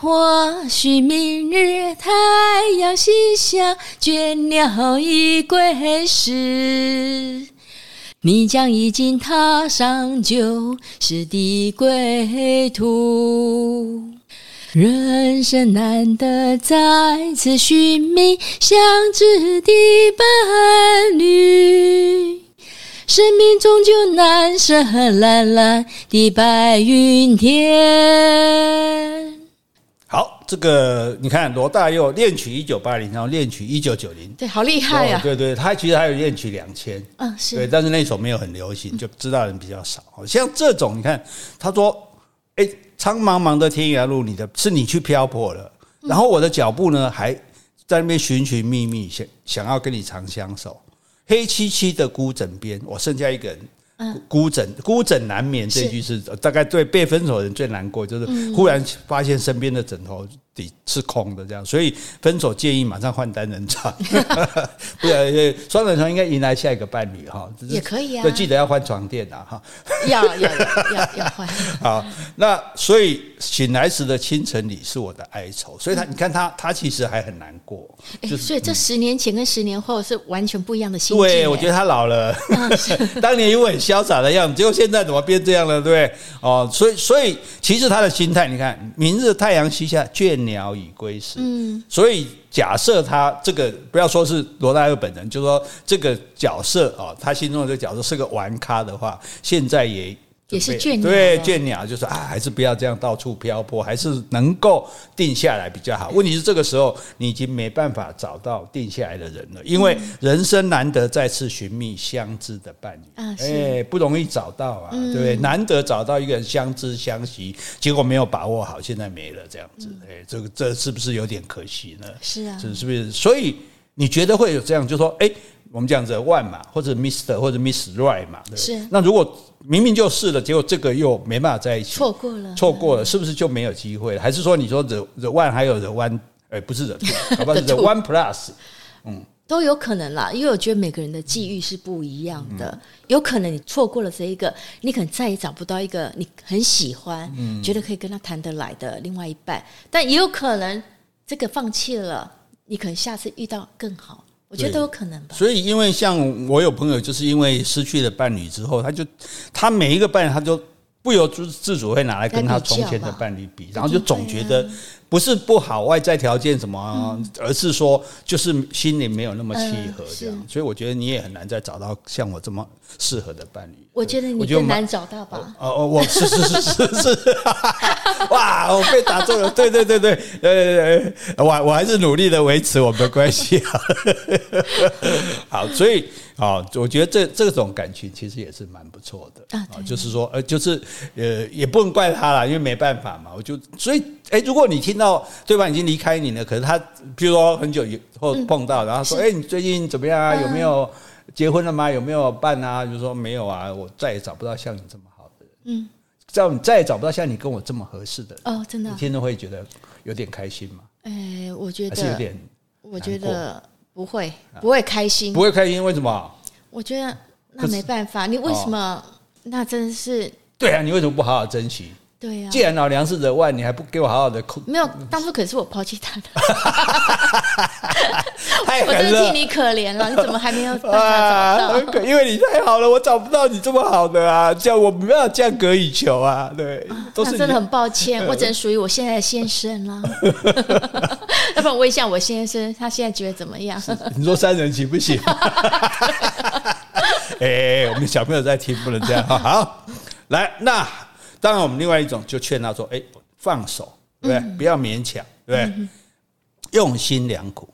或许明日太阳西下，倦鸟已归时，你将已经踏上旧时的归途。人生难得再次寻觅相知的伴侣，生命终究难舍蓝蓝的白云天。好，这个你看罗大佑恋曲一九八零，然后恋曲一九九零，对，好厉害呀！对对，他其实还有恋曲两千，嗯，是对，但是那首没有很流行，就知道人比较少。像这种，你看他说，哎，苍茫茫的天涯路，你的是你去漂泊了，然后我的脚步呢，还在那边寻寻觅觅，想想要跟你长相守。黑漆漆的孤枕边，我剩下一个人。孤枕孤枕难眠这句是大概对被分手的人最难过，就是忽然发现身边的枕头底是空的这样，所以分手建议马上换单人床，(laughs) 不然双人床应该迎来下一个伴侣哈，也可以啊，就记得要换床垫啊哈，要要要要换。(laughs) 好，那所以醒来时的清晨里是我的哀愁，所以他你看他他其实还很难过，就是所以这十年前跟十年后是完全不一样的心情。对，我觉得他老了，当年因为很潇洒的样子，结果现在怎么变这样了？对不对？哦，所以所以其实他的心态，你看，明日太阳西下，倦鸟已归时。嗯，所以假设他这个不要说是罗大佑本人，就说这个角色啊，他心中的这个角色是个玩咖的话，现在也。也是倦鸟，对倦鸟，就是啊，还是不要这样到处漂泊，还是能够定下来比较好。问题是这个时候你已经没办法找到定下来的人了，因为人生难得再次寻觅相知的伴侣，哎、欸，不容易找到啊，对不对？难得找到一个人相知相惜，结果没有把握好，现在没了这样子，哎，这个这是不是有点可惜呢？是啊，是是不是？所以你觉得会有这样，就说哎。我们讲 The One 嘛，或者 Mr 或者 Miss Right 嘛，对，是。那如果明明就是了，结果这个又没办法在一起，错过了，错过了，是不是就没有机会了？还是说你说 The The One 还有 The One，哎，不是 The Two，(laughs) 好吧，The One Plus，嗯，都有可能啦。因为我觉得每个人的际遇是不一样的，嗯、有可能你错过了这一个，你可能再也找不到一个你很喜欢、嗯、觉得可以跟他谈得来的另外一半，但也有可能这个放弃了，你可能下次遇到更好。我觉得都有可能吧。所以，因为像我有朋友，就是因为失去了伴侣之后，他就他每一个伴侣，他就不由自主会拿来跟他从前的伴侣比，然后就总觉得不是不好外在条件什么，而是说就是心里没有那么契合这样。所以我觉得你也很难再找到像我这么适合的伴侣。我觉得你更难找到吧？哦哦，我是是是是是，(laughs) 哇，我被打中了。对对对对，呃，我我还是努力的维持我们的关系 (laughs) 好，所以。啊，我觉得这这种感情其实也是蛮不错的啊，就是说，呃，就是呃，也不能怪他啦，因为没办法嘛。我就所以，哎，如果你听到对方已经离开你了，可是他，比如说很久以后碰到，然后说，哎，你最近怎么样啊？有没有结婚了吗？有没有伴啊？就说没有啊，我再也找不到像你这么好的人。嗯，这样你再也找不到像你跟我这么合适的人。哦，真的，你听着会觉得有点开心吗？哎，我觉得还是有点，我觉得。不会，不会开心，不会开心，为什么？我觉得那没办法，你为什么？那真的是对啊，你为什么不好好珍惜？对呀，既然老娘是人外，你还不给我好好的哭？没有，当初可是我抛弃他的，(laughs) 太狠了，我真的替你可怜了，你怎么还没有办法找到？因为你太好了，我找不到你这么好的啊，叫我没办法降格以求啊，对，都是真的很抱歉，(laughs) 我只能属于我现在的先生了。要不然问一下我先生，他现在觉得怎么样？你说三人行不行？(laughs) 哎，我们小朋友在听，不能这样。好，来，那当然，我们另外一种就劝他说：“哎，放手，对不对？不要勉强，对不对？用心良苦。”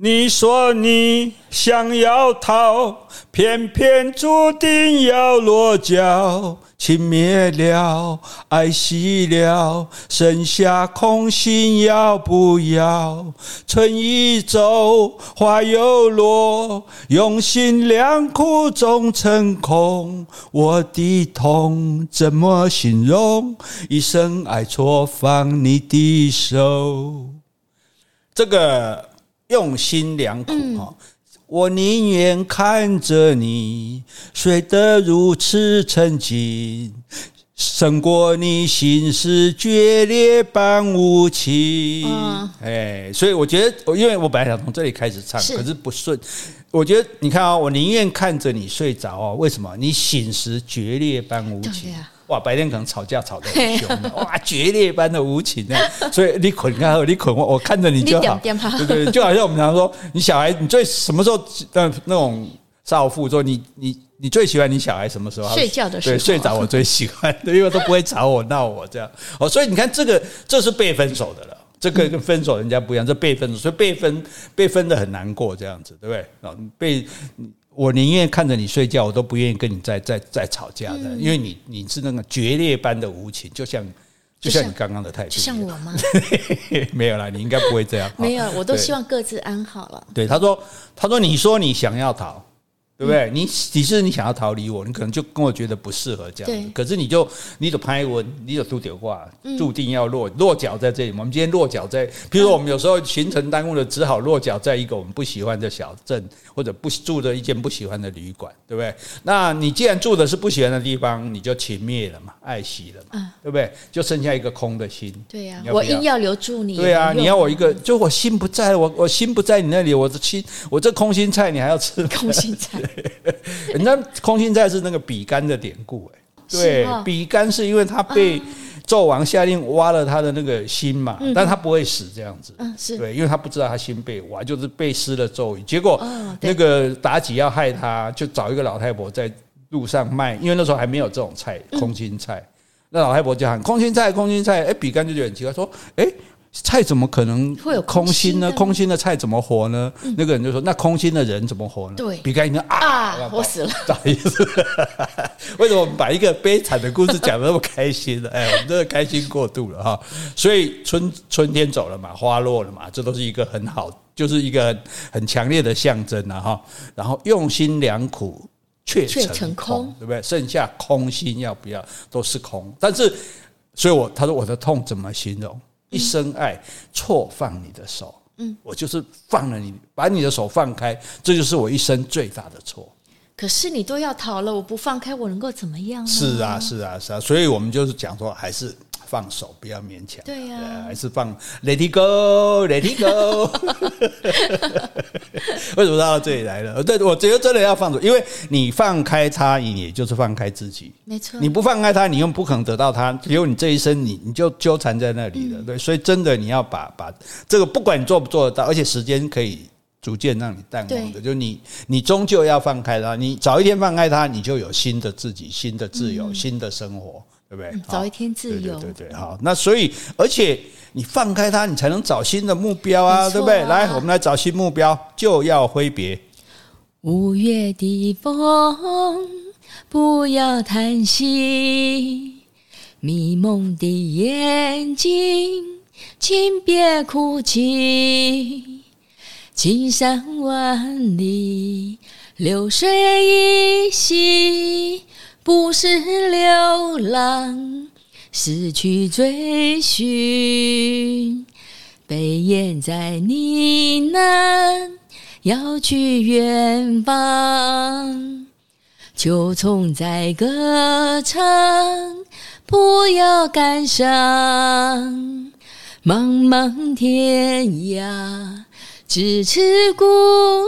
你说你想要逃，偏偏注定要落脚。情灭了，爱熄了，剩下空心要不要？春已走，花又落，用心良苦终成空。我的痛怎么形容？一生爱错放你的手。这个用心良苦哈。嗯我宁愿看着你睡得如此沉静，胜过你心事决裂般无情。哎，所以我觉得，因为我本来想从这里开始唱，可是不顺。我觉得你看啊，我宁愿看着你睡着哦，为什么？你醒时决裂般无情。哇，白天可能吵架吵得很凶，哇，决裂般的无情啊！(laughs) 所以你捆开后，你捆我，我看着你就好，对对，就好像我们常说，你小孩，你最什么时候那那种少妇说你你你最喜欢你小孩什么时候？睡觉的时候，对，睡着我最喜欢，因为都不会吵我闹我这样。哦，所以你看这个这是被分手的了，这个跟分手人家不一样，这被分手，所以被分被分的很难过这样子，对不对？啊，被。我宁愿看着你睡觉，我都不愿意跟你再再再吵架的，因为你你是那个决裂般的无情，就像就像你刚刚的态度，就像我吗？(laughs) 没有啦，你应该不会这样。没有，我都希望各自安好了。对，他说，他说，你说你想要逃。对不对？你其实你想要逃离我，你可能就跟我觉得不适合这样子。可是你就你的拍文，你的都丢挂，注定要落落脚在这里。我们今天落脚在，比如说我们有时候行程耽误了，只好落脚在一个我们不喜欢的小镇，或者不住的一间不喜欢的旅馆，对不对？那你既然住的是不喜欢的地方，你就情灭了嘛，爱惜了嘛，对不对？就剩下一个空的心。对呀，我硬要留住你。对啊，你要我一个，就我心不在我，我心不在你那里，我的心，我这空心菜你还要吃空心菜。(laughs) 人家空心菜是那个比干的典故，哎，对，比干是因为他被纣王下令挖了他的那个心嘛，但他不会死这样子，嗯，是。对，因为他不知道他心被挖，就是被施了咒语，结果那个妲己要害他，就找一个老太婆在路上卖，因为那时候还没有这种菜，空心菜，那老太婆就喊空心菜，空心菜，哎，比干就觉得很奇怪，说，哎。菜怎么可能会有空心呢？空心的菜怎么活呢？那个人就说：“那空心的人怎么活呢？”对，比干一听啊，我死了，不好意思。(laughs) 为什么我们把一个悲惨的故事讲的那么开心呢？哎，我们真的开心过度了哈。所以春春天走了嘛，花落了嘛，这都是一个很好，就是一个很强烈的象征了哈。然后用心良苦却成空，对不对？剩下空心要不要都是空。但是，所以我他说我的痛怎么形容？一生爱错放你的手，嗯，我就是放了你，把你的手放开，这就是我一生最大的错。可是你都要逃了，我不放开，我能够怎么样呢？是啊，是啊，是啊，所以我们就是讲说，还是放手，不要勉强。对呀，还是放，Let it go，Let it go。(laughs) 为什么到这里来了？对，我觉得真的要放手，因为你放开他，你也就是放开自己。没错，你不放开他，你又不可能得到他。只有你这一生你，你你就纠缠在那里了。对，所以真的你要把把这个，不管你做不做得到，而且时间可以逐渐让你淡忘的，就你你终究要放开他。你早一天放开他，你就有新的自己、新的自由、新的生活。对不对？早一天自由，对对对，好。那所以，而且你放开它，你才能找新的目标啊，啊对不对？来，我们来找新目标，就要挥别。五月的风，不要叹息；迷蒙的眼睛，请别哭泣。青山万里，流水依稀。不是流浪，是去追寻。北雁在呢喃，要去远方。秋虫在歌唱，不要感伤。茫茫天涯，咫尺故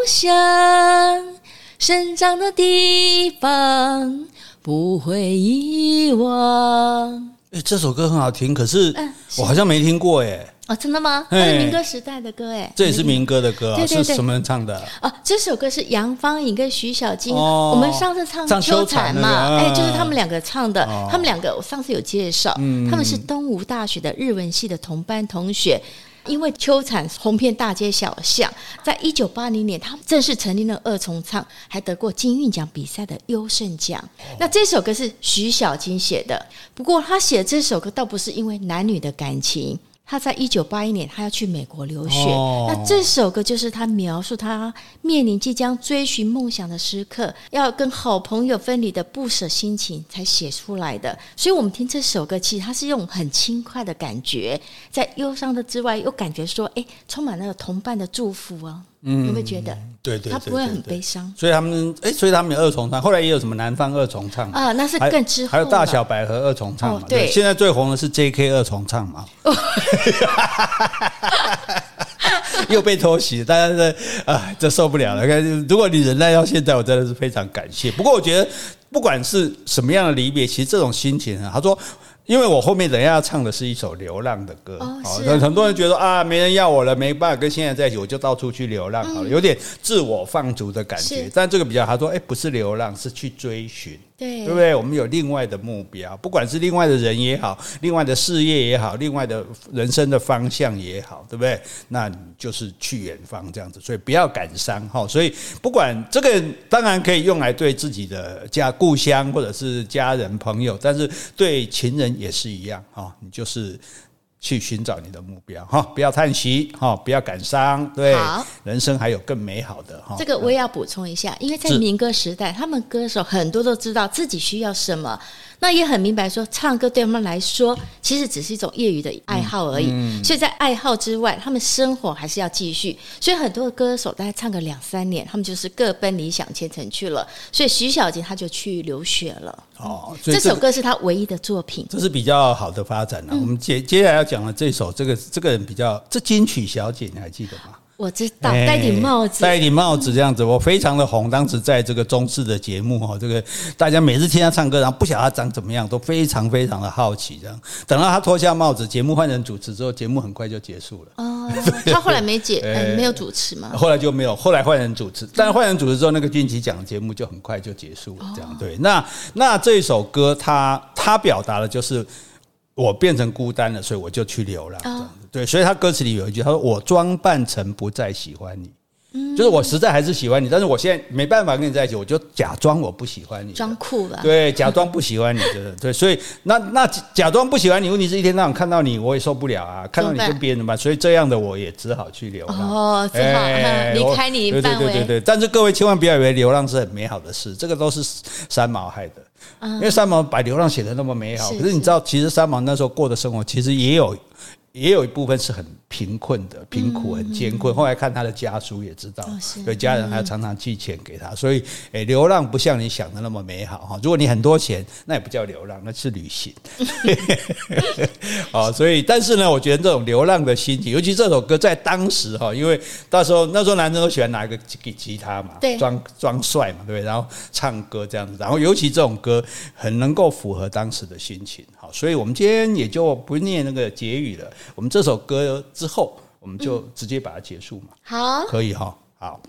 乡，生长的地方。不会遗忘。哎，这首歌很好听，可是我好像没听过哎。哦，真的吗？这是民歌时代的歌哎。这也是民歌的歌啊，是什么人唱的？哦，这首歌是杨芳颖跟徐小菁。我们上次唱《秋蝉》嘛，哎，就是他们两个唱的。他们两个我上次有介绍，他们是东吴大学的日文系的同班同学。因为秋蝉红遍大街小巷，在一九八零年，他们正式成立了二重唱，还得过金韵奖比赛的优胜奖。那这首歌是徐小菁写的，不过他写这首歌倒不是因为男女的感情。他在一九八一年，他要去美国留学。哦、那这首歌就是他描述他面临即将追寻梦想的时刻，要跟好朋友分离的不舍心情才写出来的。所以，我们听这首歌，其实他是用很轻快的感觉，在忧伤的之外，又感觉说，哎，充满那个同伴的祝福啊。嗯，有没有觉得？对对，他不会很悲伤。所以他们，哎，所以他们有二重唱，后来也有什么南方二重唱啊，那是更之后。还有大小百合二重唱嘛？对，现在最红的是 J.K. 二重唱嘛？(laughs) 又被偷袭，大家这啊，这受不了了。如果你忍耐到现在，我真的是非常感谢。不过我觉得，不管是什么样的离别，其实这种心情啊，他说。因为我后面等一下要唱的是一首流浪的歌，好，很多人觉得啊，没人要我了，没办法跟现在在一起，我就到处去流浪好了，有点自我放逐的感觉。但这个比较，他说，哎，不是流浪，是去追寻。对，对不对？我们有另外的目标，不管是另外的人也好，另外的事业也好，另外的人生的方向也好，对不对？那你就是去远方这样子，所以不要感伤哈。所以不管这个，当然可以用来对自己的家故乡或者是家人朋友，但是对情人也是一样哈。你就是。去寻找你的目标哈，不要叹息哈，不要感伤，对，人生还有更美好的哈。这个我也要补充一下，因为在民歌时代，他们歌手很多都知道自己需要什么。那也很明白，说唱歌对他们来说，其实只是一种业余的爱好而已。嗯嗯、所以在爱好之外，他们生活还是要继续。所以很多的歌手大概唱个两三年，他们就是各奔理想前程去了。所以徐小杰他就去留学了。哦，这，这首歌是他唯一的作品，这是比较好的发展了、啊。嗯、我们接接下来要讲的这首，这个这个人比较，这金曲小姐你还记得吗？我知道，戴顶帽子，戴顶帽子这样子，我非常的红。当时在这个中视的节目哈，这个大家每次听他唱歌，然后不晓得他长怎么样，都非常非常的好奇。这样，等到他脱下帽子，节目换人主持之后，节目很快就结束了。哦，他后来没解，(laughs) 没有主持吗？后来就没有，后来换人主持，但是换人主持之后，那个金曲奖节目就很快就结束了。这样对，那那这首歌，他他表达的就是我变成孤单了，所以我就去流浪。哦对，所以他歌词里有一句，他说：“我装扮成不再喜欢你，嗯、就是我实在还是喜欢你，但是我现在没办法跟你在一起，我就假装我不喜欢你，装酷了。对，假装不喜欢你，真的对。所以那那假装不喜欢你，问题是一天到晚看到你，我也受不了啊，看到你跟别人怎么办？所以这样的我也只好去流浪，哦，只好离开你范围。对对对对，但是各位千万不要以为流浪是很美好的事，这个都是三毛害的，因为三毛把流浪写的那么美好，可是你知道，其实三毛那时候过的生活其实也有。也有一部分是很贫困的，贫苦很艰困。后来看他的家书也知道，有家人还常常寄钱给他。所以，诶，流浪不像你想的那么美好哈。如果你很多钱，那也不叫流浪，那是旅行。(laughs) (laughs) 哦，所以，但是呢，我觉得这种流浪的心情，尤其这首歌在当时哈，因为到时候那时候男生都喜欢拿一个吉吉他嘛，对，装装帅嘛，对不对？然后唱歌这样子，然后尤其这种歌很能够符合当时的心情。好，所以我们今天也就不念那个结语了。我们这首歌。之后，我们就直接把它结束嘛。好，可以哈。好。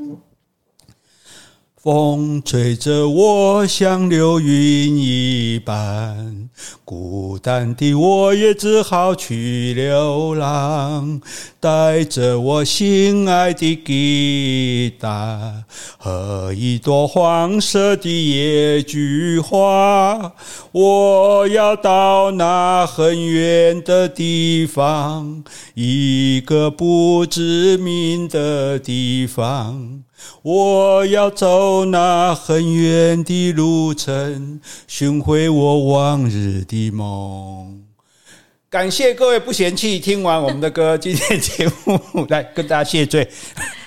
风吹着我像流云一般，孤单的我也只好去流浪，带着我心爱的吉他和一朵黄色的野菊花，我要到那很远的地方，一个不知名的地方。我要走那很远的路程，寻回我往日的梦。感谢各位不嫌弃听完我们的歌，今天节目来跟大家谢罪。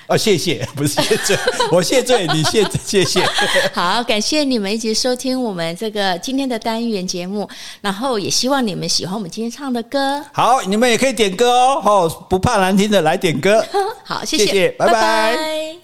啊，(laughs) 谢谢，不是谢罪，(laughs) 我谢罪，你谢谢谢。(laughs) 好，感谢你们一直收听我们这个今天的单元节目，然后也希望你们喜欢我们今天唱的歌。好，你们也可以点歌哦，不怕难听的来点歌。好，谢谢，谢谢，拜拜。拜拜。